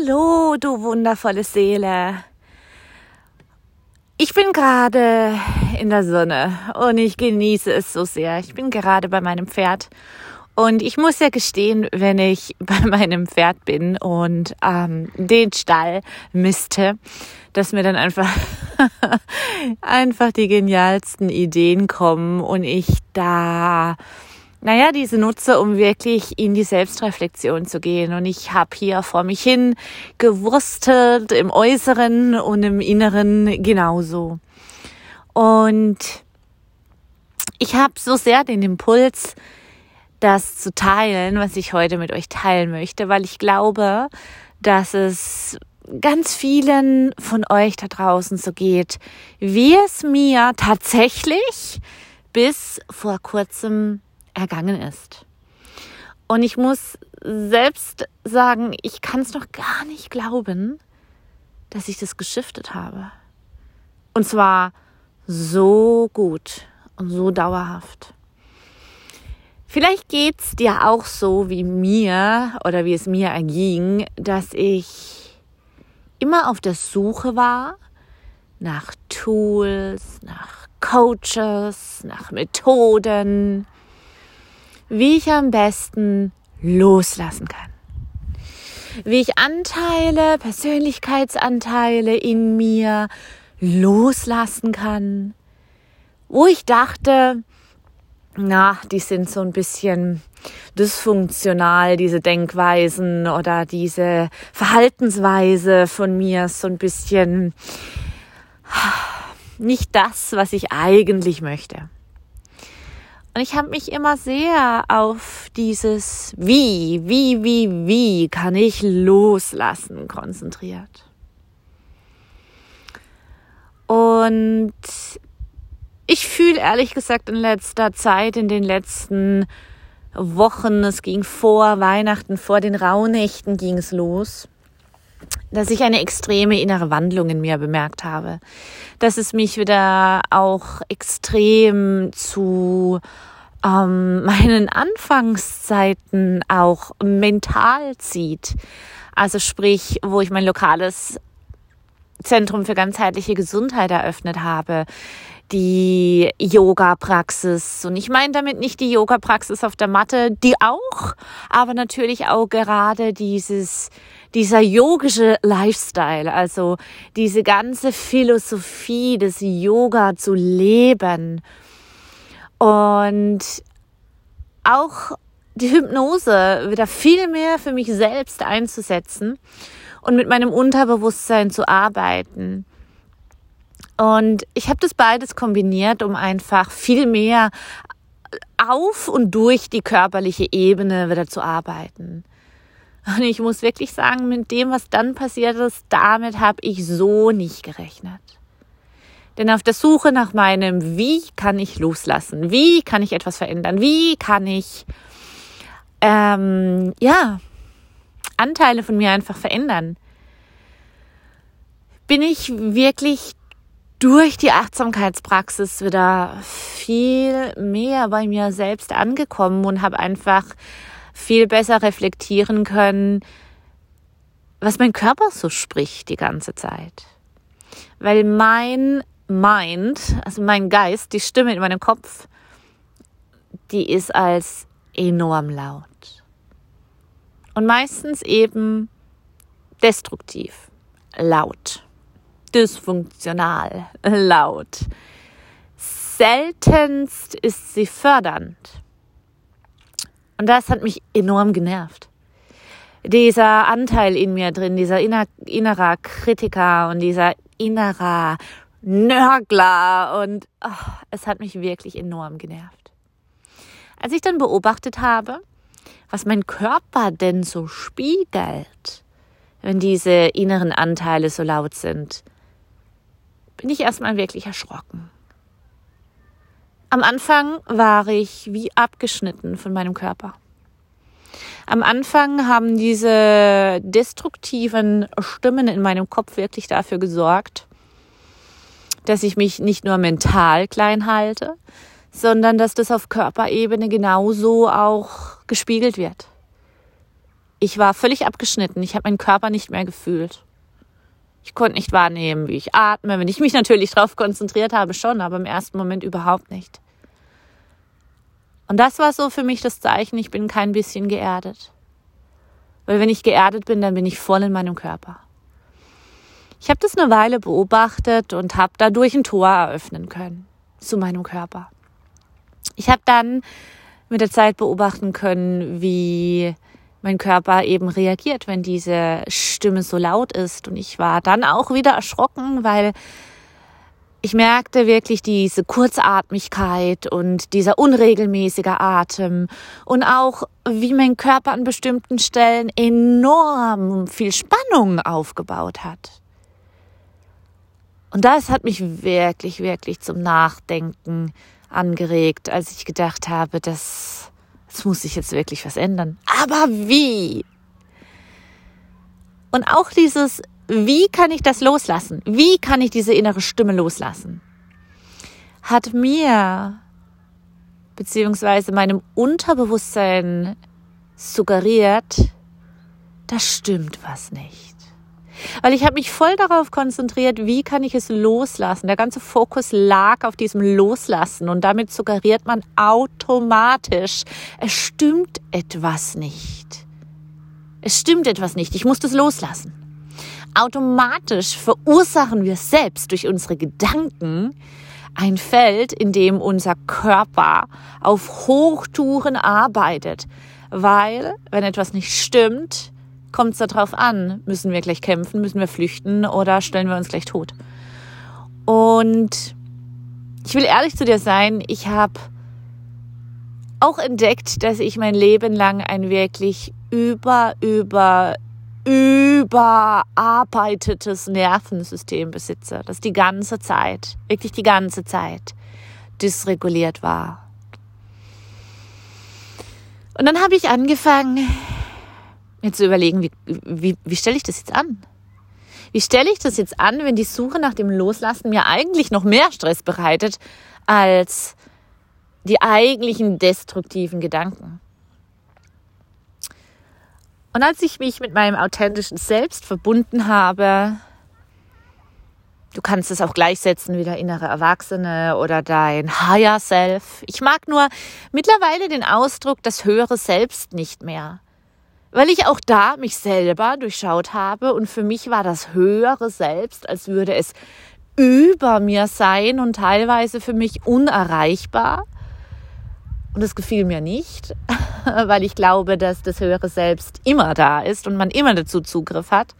Hallo, du wundervolle Seele. Ich bin gerade in der Sonne und ich genieße es so sehr. Ich bin gerade bei meinem Pferd und ich muss ja gestehen, wenn ich bei meinem Pferd bin und ähm, den Stall misste, dass mir dann einfach einfach die genialsten Ideen kommen und ich da naja, diese nutze, um wirklich in die Selbstreflexion zu gehen. Und ich habe hier vor mich hin gewurstelt, im Äußeren und im Inneren genauso. Und ich habe so sehr den Impuls, das zu teilen, was ich heute mit euch teilen möchte, weil ich glaube, dass es ganz vielen von euch da draußen so geht, wie es mir tatsächlich bis vor kurzem ergangen ist. Und ich muss selbst sagen, ich kann es noch gar nicht glauben, dass ich das geschiftet habe. Und zwar so gut und so dauerhaft. Vielleicht geht's dir auch so wie mir oder wie es mir erging, dass ich immer auf der Suche war nach Tools, nach Coaches, nach Methoden, wie ich am besten loslassen kann. Wie ich Anteile, Persönlichkeitsanteile in mir loslassen kann. Wo ich dachte, na, die sind so ein bisschen dysfunktional, diese Denkweisen oder diese Verhaltensweise von mir, so ein bisschen nicht das, was ich eigentlich möchte. Und ich habe mich immer sehr auf dieses Wie, wie, wie, wie kann ich loslassen konzentriert. Und ich fühle ehrlich gesagt in letzter Zeit, in den letzten Wochen, es ging vor Weihnachten, vor den Rauhnächten ging es los, dass ich eine extreme innere Wandlung in mir bemerkt habe. Dass es mich wieder auch extrem zu ähm, meinen Anfangszeiten auch mental zieht. Also sprich, wo ich mein lokales Zentrum für ganzheitliche Gesundheit eröffnet habe, die Yoga-Praxis. Und ich meine damit nicht die Yoga-Praxis auf der Matte, die auch, aber natürlich auch gerade dieses, dieser yogische Lifestyle, also diese ganze Philosophie des Yoga zu leben und auch die Hypnose wieder viel mehr für mich selbst einzusetzen und mit meinem Unterbewusstsein zu arbeiten. Und ich habe das beides kombiniert, um einfach viel mehr auf und durch die körperliche Ebene wieder zu arbeiten. Und ich muss wirklich sagen, mit dem, was dann passiert ist, damit habe ich so nicht gerechnet. Denn auf der Suche nach meinem, wie kann ich loslassen? Wie kann ich etwas verändern? Wie kann ich, ähm, ja, Anteile von mir einfach verändern? Bin ich wirklich durch die Achtsamkeitspraxis wieder viel mehr bei mir selbst angekommen und habe einfach viel besser reflektieren können, was mein Körper so spricht die ganze Zeit. Weil mein Mind, also mein Geist, die Stimme in meinem Kopf, die ist als enorm laut. Und meistens eben destruktiv, laut, dysfunktional, laut. Seltenst ist sie fördernd. Und das hat mich enorm genervt. Dieser Anteil in mir drin, dieser inner, innerer Kritiker und dieser innerer Nörgler und oh, es hat mich wirklich enorm genervt. Als ich dann beobachtet habe, was mein Körper denn so spiegelt, wenn diese inneren Anteile so laut sind, bin ich erstmal wirklich erschrocken. Am Anfang war ich wie abgeschnitten von meinem Körper. Am Anfang haben diese destruktiven Stimmen in meinem Kopf wirklich dafür gesorgt, dass ich mich nicht nur mental klein halte, sondern dass das auf Körperebene genauso auch gespiegelt wird. ich war völlig abgeschnitten. Ich habe meinen Körper nicht mehr gefühlt. Ich konnte nicht wahrnehmen, wie ich atme. Wenn ich mich natürlich darauf konzentriert habe, schon, aber im ersten Moment überhaupt nicht. Und das war so für mich das Zeichen, ich bin kein bisschen geerdet. Weil wenn ich geerdet bin, dann bin ich voll in meinem Körper. Ich habe das eine Weile beobachtet und habe dadurch ein Tor eröffnen können zu meinem Körper. Ich habe dann mit der Zeit beobachten können, wie mein Körper eben reagiert, wenn diese Stimme so laut ist. Und ich war dann auch wieder erschrocken, weil ich merkte wirklich diese Kurzatmigkeit und dieser unregelmäßige Atem und auch wie mein Körper an bestimmten Stellen enorm viel Spannung aufgebaut hat. Und das hat mich wirklich, wirklich zum Nachdenken angeregt, als ich gedacht habe, das, das muss sich jetzt wirklich was ändern. Aber wie? Und auch dieses, wie kann ich das loslassen? Wie kann ich diese innere Stimme loslassen? Hat mir beziehungsweise meinem Unterbewusstsein suggeriert, da stimmt was nicht. Weil ich habe mich voll darauf konzentriert, wie kann ich es loslassen. Der ganze Fokus lag auf diesem Loslassen und damit suggeriert man automatisch, es stimmt etwas nicht. Es stimmt etwas nicht, ich muss das loslassen. Automatisch verursachen wir selbst durch unsere Gedanken ein Feld, in dem unser Körper auf Hochtouren arbeitet. Weil, wenn etwas nicht stimmt, kommt es darauf an, müssen wir gleich kämpfen, müssen wir flüchten oder stellen wir uns gleich tot. Und ich will ehrlich zu dir sein, ich habe auch entdeckt, dass ich mein Leben lang ein wirklich über, über, überarbeitetes Nervensystem besitze, das die ganze Zeit, wirklich die ganze Zeit dysreguliert war. Und dann habe ich angefangen, mir zu überlegen, wie, wie, wie stelle ich das jetzt an? Wie stelle ich das jetzt an, wenn die Suche nach dem Loslassen mir eigentlich noch mehr Stress bereitet als die eigentlichen destruktiven Gedanken? Und als ich mich mit meinem authentischen Selbst verbunden habe, du kannst es auch gleichsetzen wie der innere Erwachsene oder dein Higher Self. Ich mag nur mittlerweile den Ausdruck das höhere Selbst nicht mehr weil ich auch da mich selber durchschaut habe und für mich war das höhere Selbst, als würde es über mir sein und teilweise für mich unerreichbar. Und das gefiel mir nicht, weil ich glaube, dass das höhere Selbst immer da ist und man immer dazu Zugriff hat.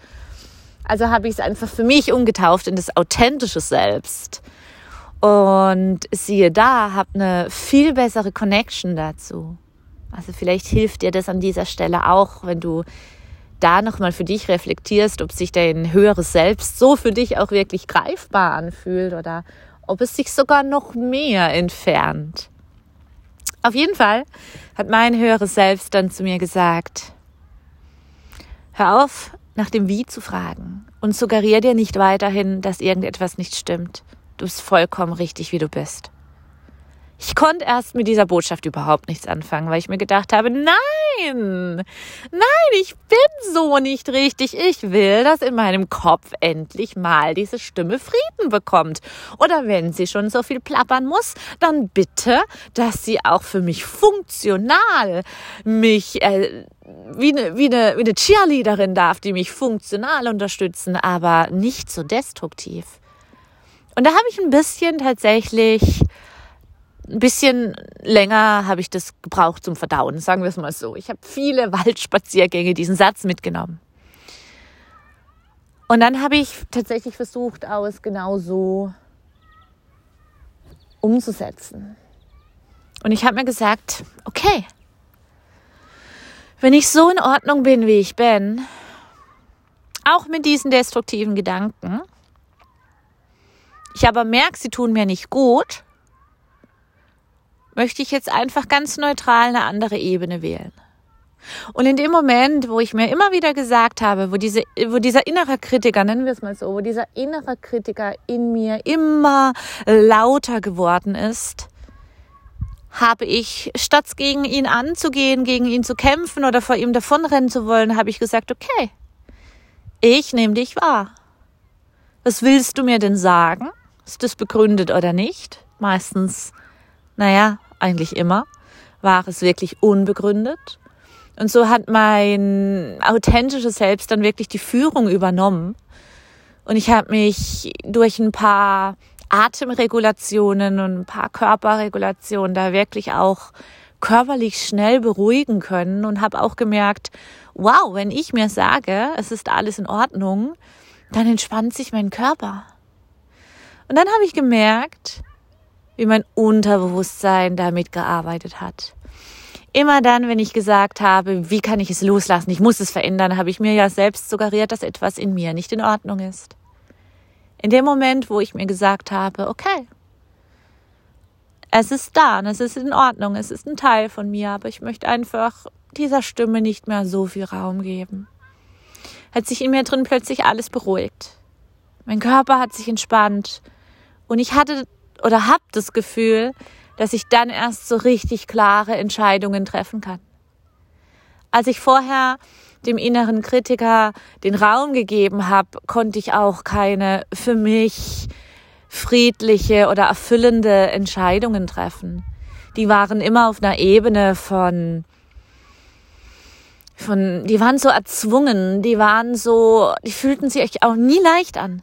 Also habe ich es einfach für mich umgetauft in das authentische Selbst. Und siehe da, habe eine viel bessere Connection dazu. Also vielleicht hilft dir das an dieser Stelle auch, wenn du da nochmal für dich reflektierst, ob sich dein höheres Selbst so für dich auch wirklich greifbar anfühlt oder ob es sich sogar noch mehr entfernt. Auf jeden Fall hat mein höheres Selbst dann zu mir gesagt, hör auf, nach dem Wie zu fragen und suggerier dir nicht weiterhin, dass irgendetwas nicht stimmt. Du bist vollkommen richtig, wie du bist. Ich konnte erst mit dieser Botschaft überhaupt nichts anfangen, weil ich mir gedacht habe, nein, nein, ich bin so nicht richtig. Ich will, dass in meinem Kopf endlich mal diese Stimme Frieden bekommt. Oder wenn sie schon so viel plappern muss, dann bitte, dass sie auch für mich funktional mich äh, wie eine, wie, eine, wie eine Cheerleaderin darf, die mich funktional unterstützen, aber nicht so destruktiv. Und da habe ich ein bisschen tatsächlich ein bisschen länger habe ich das gebraucht zum Verdauen, sagen wir es mal so. Ich habe viele Waldspaziergänge diesen Satz mitgenommen. Und dann habe ich tatsächlich versucht, aus genau so umzusetzen. Und ich habe mir gesagt, okay, wenn ich so in Ordnung bin, wie ich bin, auch mit diesen destruktiven Gedanken, ich aber merke, sie tun mir nicht gut, möchte ich jetzt einfach ganz neutral eine andere Ebene wählen. Und in dem Moment, wo ich mir immer wieder gesagt habe, wo, diese, wo dieser innere Kritiker, nennen wir es mal so, wo dieser innere Kritiker in mir immer lauter geworden ist, habe ich, statt gegen ihn anzugehen, gegen ihn zu kämpfen oder vor ihm davonrennen zu wollen, habe ich gesagt, okay, ich nehme dich wahr. Was willst du mir denn sagen? Ist das begründet oder nicht? Meistens, naja, eigentlich immer, war es wirklich unbegründet. Und so hat mein authentisches Selbst dann wirklich die Führung übernommen. Und ich habe mich durch ein paar Atemregulationen und ein paar Körperregulationen da wirklich auch körperlich schnell beruhigen können und habe auch gemerkt, wow, wenn ich mir sage, es ist alles in Ordnung, dann entspannt sich mein Körper. Und dann habe ich gemerkt, wie mein Unterbewusstsein damit gearbeitet hat. Immer dann, wenn ich gesagt habe, wie kann ich es loslassen, ich muss es verändern, habe ich mir ja selbst suggeriert, dass etwas in mir nicht in Ordnung ist. In dem Moment, wo ich mir gesagt habe, okay, es ist da und es ist in Ordnung, es ist ein Teil von mir, aber ich möchte einfach dieser Stimme nicht mehr so viel Raum geben. Hat sich in mir drin plötzlich alles beruhigt. Mein Körper hat sich entspannt und ich hatte oder habe das Gefühl, dass ich dann erst so richtig klare Entscheidungen treffen kann. Als ich vorher dem inneren Kritiker den Raum gegeben habe, konnte ich auch keine für mich friedliche oder erfüllende Entscheidungen treffen. Die waren immer auf einer Ebene von von, die waren so erzwungen, die waren so, die fühlten sich auch nie leicht an.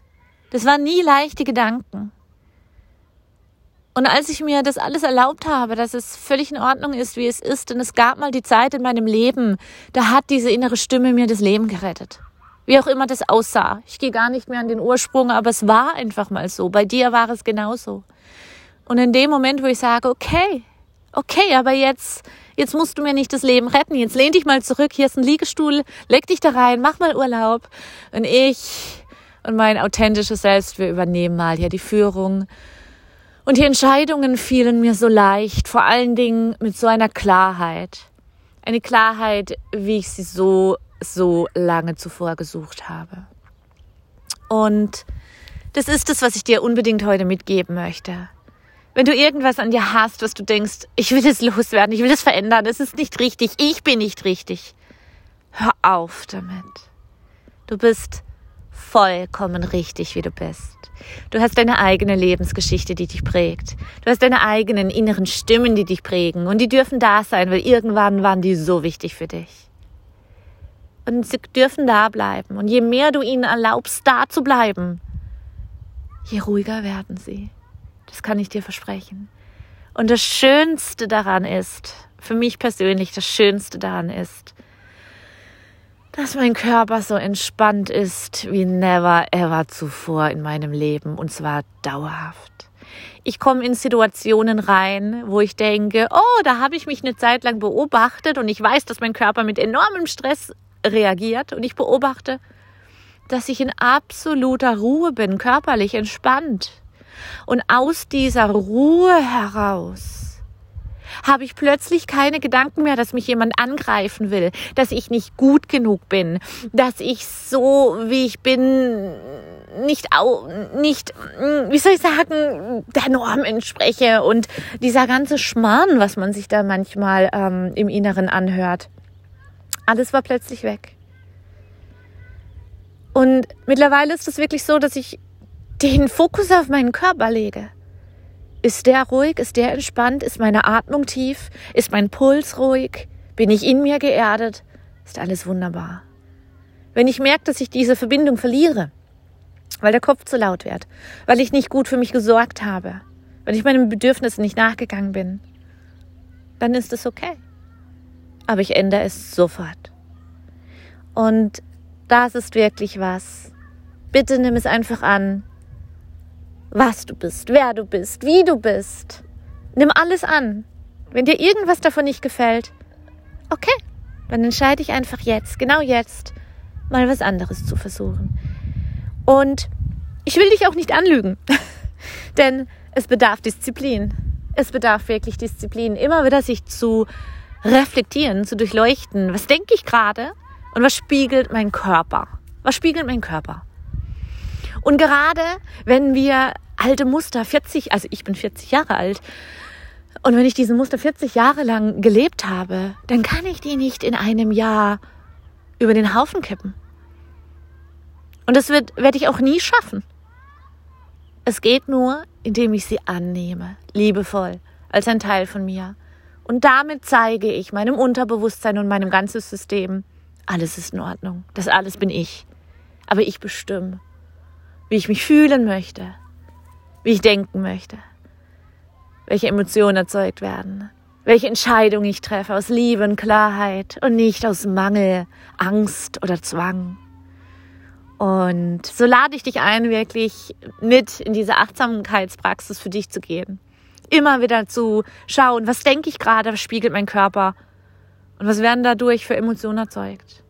Das waren nie leichte Gedanken. Und als ich mir das alles erlaubt habe, dass es völlig in Ordnung ist, wie es ist, und es gab mal die Zeit in meinem Leben, da hat diese innere Stimme mir das Leben gerettet. Wie auch immer das aussah. Ich gehe gar nicht mehr an den Ursprung, aber es war einfach mal so. Bei dir war es genauso. Und in dem Moment, wo ich sage, okay, okay, aber jetzt, jetzt musst du mir nicht das Leben retten. Jetzt lehn dich mal zurück. Hier ist ein Liegestuhl. Leg dich da rein. Mach mal Urlaub. Und ich und mein authentisches Selbst, wir übernehmen mal hier die Führung und die Entscheidungen fielen mir so leicht, vor allen Dingen mit so einer Klarheit. Eine Klarheit, wie ich sie so, so lange zuvor gesucht habe. Und das ist es, was ich dir unbedingt heute mitgeben möchte. Wenn du irgendwas an dir hast, was du denkst, ich will es loswerden, ich will es verändern, es ist nicht richtig, ich bin nicht richtig. Hör auf damit. Du bist vollkommen richtig, wie du bist. Du hast deine eigene Lebensgeschichte, die dich prägt. Du hast deine eigenen inneren Stimmen, die dich prägen. Und die dürfen da sein, weil irgendwann waren die so wichtig für dich. Und sie dürfen da bleiben. Und je mehr du ihnen erlaubst, da zu bleiben, je ruhiger werden sie. Das kann ich dir versprechen. Und das Schönste daran ist, für mich persönlich, das Schönste daran ist, dass mein Körper so entspannt ist wie never ever zuvor in meinem Leben und zwar dauerhaft. Ich komme in Situationen rein, wo ich denke, oh, da habe ich mich eine Zeit lang beobachtet und ich weiß, dass mein Körper mit enormem Stress reagiert und ich beobachte, dass ich in absoluter Ruhe bin, körperlich entspannt. Und aus dieser Ruhe heraus habe ich plötzlich keine Gedanken mehr, dass mich jemand angreifen will, dass ich nicht gut genug bin, dass ich so, wie ich bin, nicht, nicht, mm, wie soll ich sagen, der Norm entspreche und dieser ganze Schmarrn, was man sich da manchmal ähm, im Inneren anhört. Alles war plötzlich weg. Und mittlerweile ist es wirklich so, dass ich den Fokus auf meinen Körper lege. Ist der ruhig? Ist der entspannt? Ist meine Atmung tief? Ist mein Puls ruhig? Bin ich in mir geerdet? Ist alles wunderbar. Wenn ich merke, dass ich diese Verbindung verliere, weil der Kopf zu laut wird, weil ich nicht gut für mich gesorgt habe, weil ich meinen Bedürfnissen nicht nachgegangen bin, dann ist es okay. Aber ich ändere es sofort. Und das ist wirklich was. Bitte nimm es einfach an was du bist, wer du bist, wie du bist. Nimm alles an. Wenn dir irgendwas davon nicht gefällt, okay, dann entscheide ich einfach jetzt, genau jetzt, mal was anderes zu versuchen. Und ich will dich auch nicht anlügen, denn es bedarf Disziplin. Es bedarf wirklich Disziplin, immer wieder sich zu reflektieren, zu durchleuchten. Was denke ich gerade und was spiegelt mein Körper? Was spiegelt mein Körper? Und gerade wenn wir alte Muster, 40, also ich bin 40 Jahre alt Und wenn ich diesen Muster 40 Jahre lang gelebt habe, dann kann ich die nicht in einem Jahr über den Haufen kippen. Und das wird, werde ich auch nie schaffen. Es geht nur, indem ich sie annehme, liebevoll, als ein Teil von mir. Und damit zeige ich meinem Unterbewusstsein und meinem ganzen System, alles ist in Ordnung. Das alles bin ich. Aber ich bestimme, wie ich mich fühlen möchte, wie ich denken möchte, welche Emotionen erzeugt werden, welche Entscheidung ich treffe aus Liebe und Klarheit und nicht aus Mangel, Angst oder Zwang. Und so lade ich dich ein, wirklich mit in diese Achtsamkeitspraxis für dich zu gehen. Immer wieder zu schauen, was denke ich gerade, was spiegelt mein Körper und was werden dadurch für Emotionen erzeugt.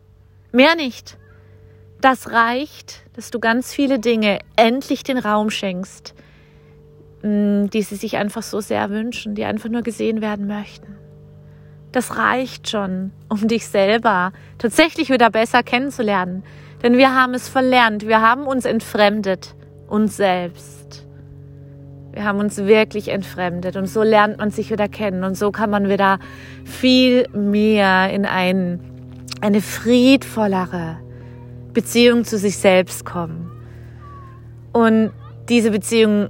Mehr nicht. Das reicht, dass du ganz viele Dinge endlich den Raum schenkst, die sie sich einfach so sehr wünschen, die einfach nur gesehen werden möchten. Das reicht schon, um dich selber tatsächlich wieder besser kennenzulernen. Denn wir haben es verlernt, wir haben uns entfremdet, uns selbst. Wir haben uns wirklich entfremdet und so lernt man sich wieder kennen und so kann man wieder viel mehr in ein, eine friedvollere Beziehung zu sich selbst kommen. Und diese Beziehung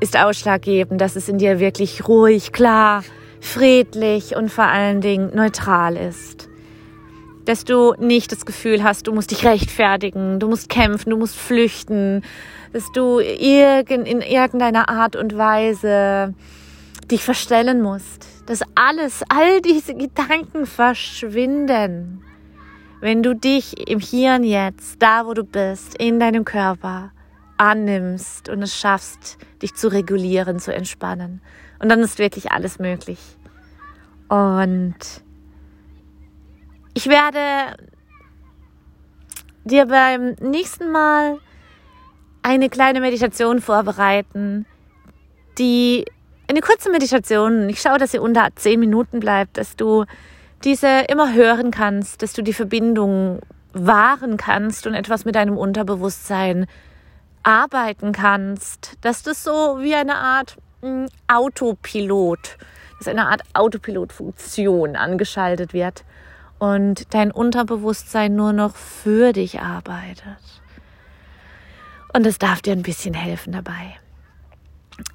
ist ausschlaggebend, dass es in dir wirklich ruhig, klar, friedlich und vor allen Dingen neutral ist. Dass du nicht das Gefühl hast, du musst dich rechtfertigen, du musst kämpfen, du musst flüchten, dass du in irgendeiner Art und Weise dich verstellen musst. Dass alles, all diese Gedanken verschwinden. Wenn du dich im Hier und Jetzt, da wo du bist, in deinem Körper annimmst und es schaffst, dich zu regulieren, zu entspannen. Und dann ist wirklich alles möglich. Und ich werde dir beim nächsten Mal eine kleine Meditation vorbereiten, die eine kurze Meditation. Ich schaue, dass sie unter zehn Minuten bleibt, dass du diese immer hören kannst, dass du die Verbindung wahren kannst und etwas mit deinem Unterbewusstsein arbeiten kannst, dass das so wie eine Art hm, Autopilot, dass eine Art Autopilot-Funktion angeschaltet wird und dein Unterbewusstsein nur noch für dich arbeitet. Und es darf dir ein bisschen helfen dabei.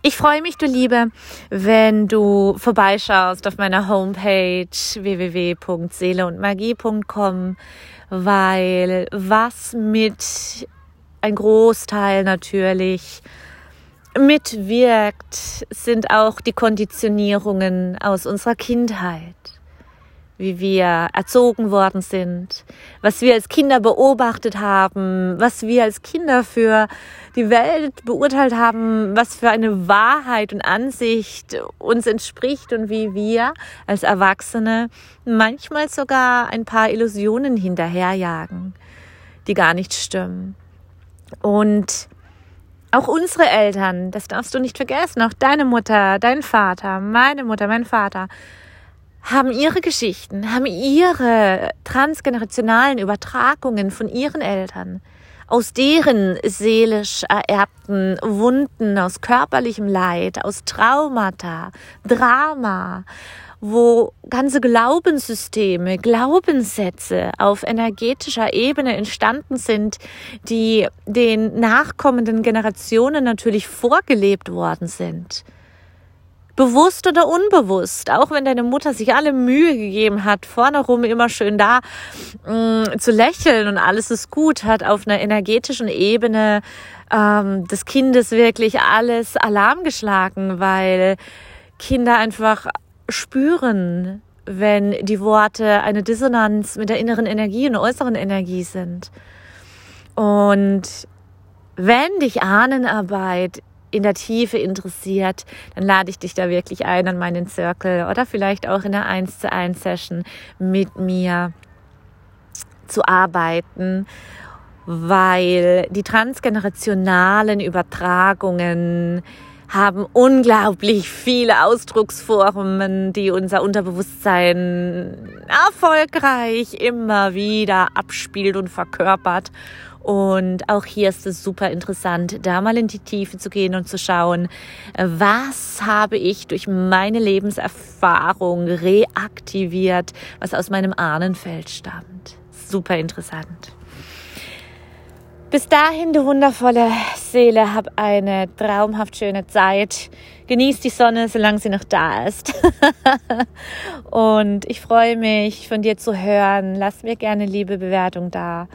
Ich freue mich, du Liebe, wenn du vorbeischaust auf meiner Homepage www.seeleundmagie.com, weil was mit ein Großteil natürlich mitwirkt, sind auch die Konditionierungen aus unserer Kindheit wie wir erzogen worden sind, was wir als Kinder beobachtet haben, was wir als Kinder für die Welt beurteilt haben, was für eine Wahrheit und Ansicht uns entspricht und wie wir als Erwachsene manchmal sogar ein paar Illusionen hinterherjagen, die gar nicht stimmen. Und auch unsere Eltern, das darfst du nicht vergessen, auch deine Mutter, dein Vater, meine Mutter, mein Vater, haben ihre Geschichten, haben ihre transgenerationalen Übertragungen von ihren Eltern, aus deren seelisch ererbten Wunden, aus körperlichem Leid, aus Traumata, Drama, wo ganze Glaubenssysteme, Glaubenssätze auf energetischer Ebene entstanden sind, die den nachkommenden Generationen natürlich vorgelebt worden sind. Bewusst oder unbewusst, auch wenn deine Mutter sich alle Mühe gegeben hat, vorne rum immer schön da mh, mm, zu lächeln und alles ist gut, hat auf einer energetischen Ebene ähm, des Kindes wirklich alles Alarm geschlagen, weil Kinder einfach spüren, wenn die Worte eine Dissonanz mit der inneren Energie und äußeren Energie sind. Und wenn dich Ahnenarbeit in der Tiefe interessiert, dann lade ich dich da wirklich ein an meinen Circle oder vielleicht auch in der 1 zu 1 Session mit mir zu arbeiten, weil die transgenerationalen Übertragungen haben unglaublich viele Ausdrucksformen, die unser Unterbewusstsein erfolgreich immer wieder abspielt und verkörpert. Und auch hier ist es super interessant, da mal in die Tiefe zu gehen und zu schauen, was habe ich durch meine Lebenserfahrung reaktiviert, was aus meinem Ahnenfeld stammt. Super interessant. Bis dahin, du wundervolle Seele, hab eine traumhaft schöne Zeit. Genieß die Sonne, solange sie noch da ist. und ich freue mich, von dir zu hören. Lass mir gerne liebe Bewertung da.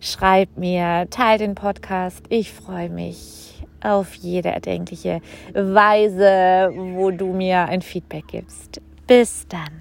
Schreib mir, teil den Podcast. Ich freue mich auf jede erdenkliche Weise, wo du mir ein Feedback gibst. Bis dann.